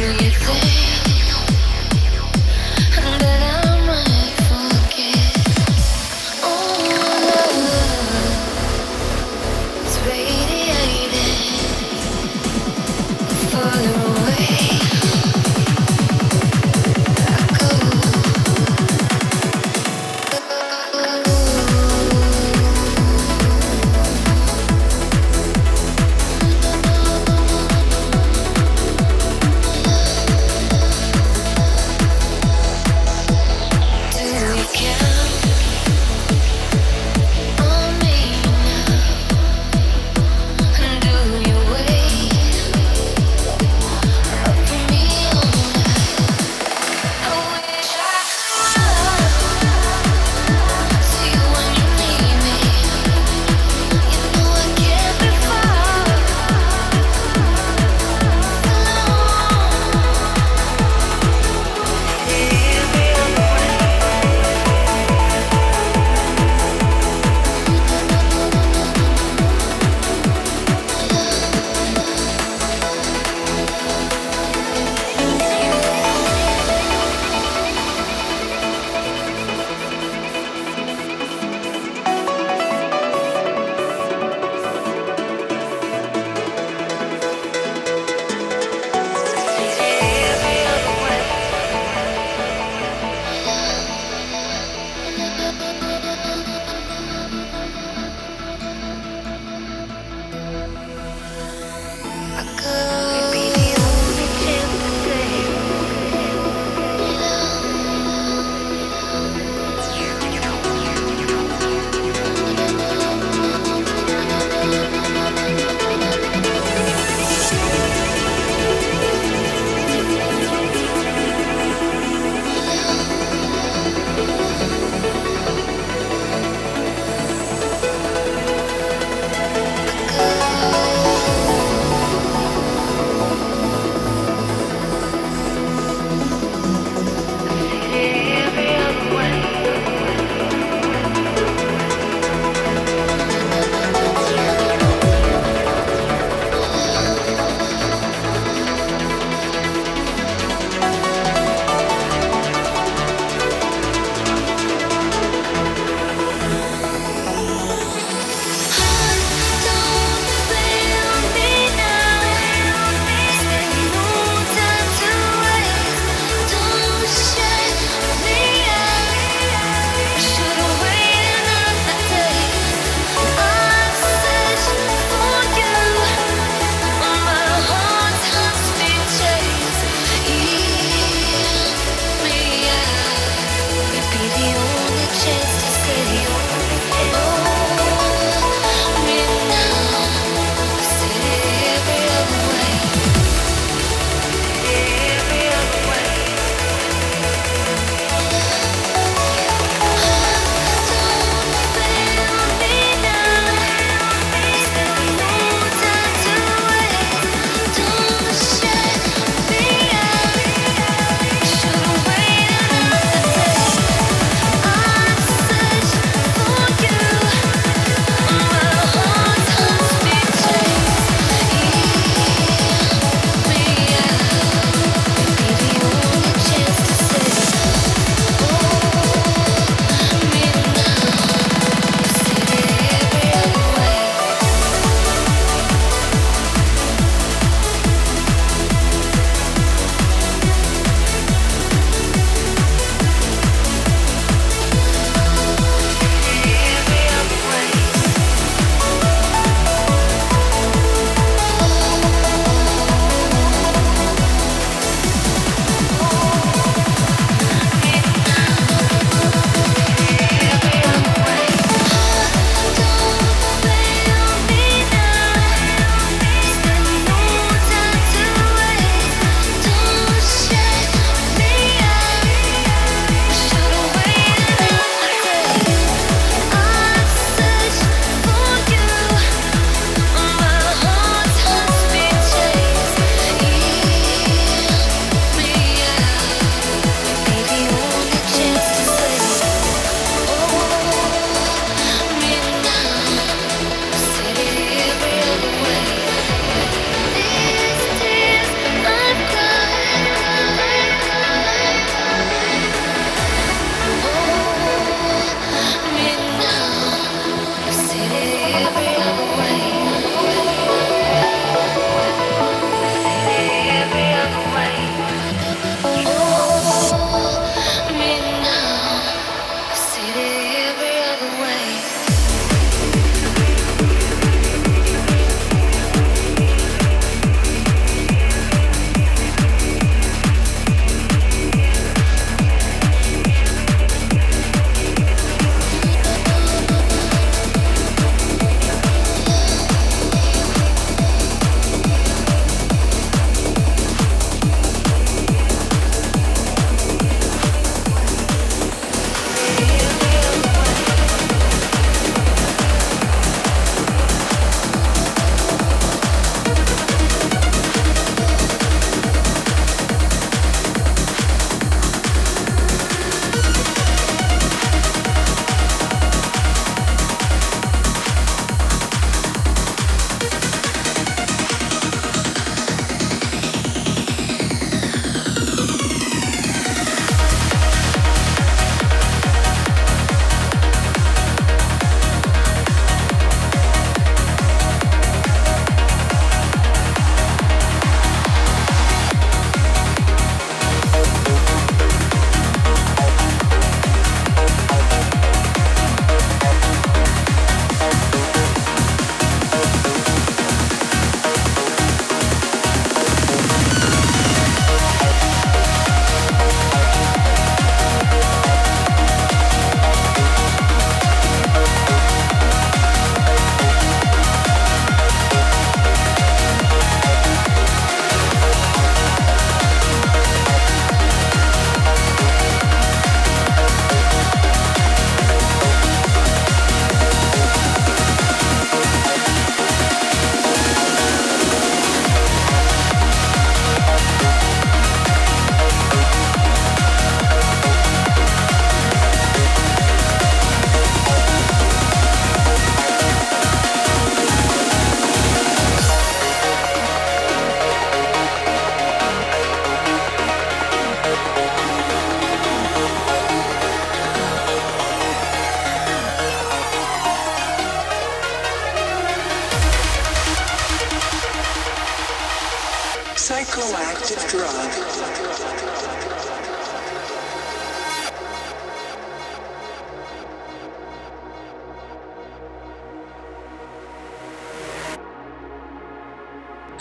you think?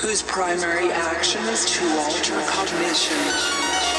Whose primary action is to alter cognition.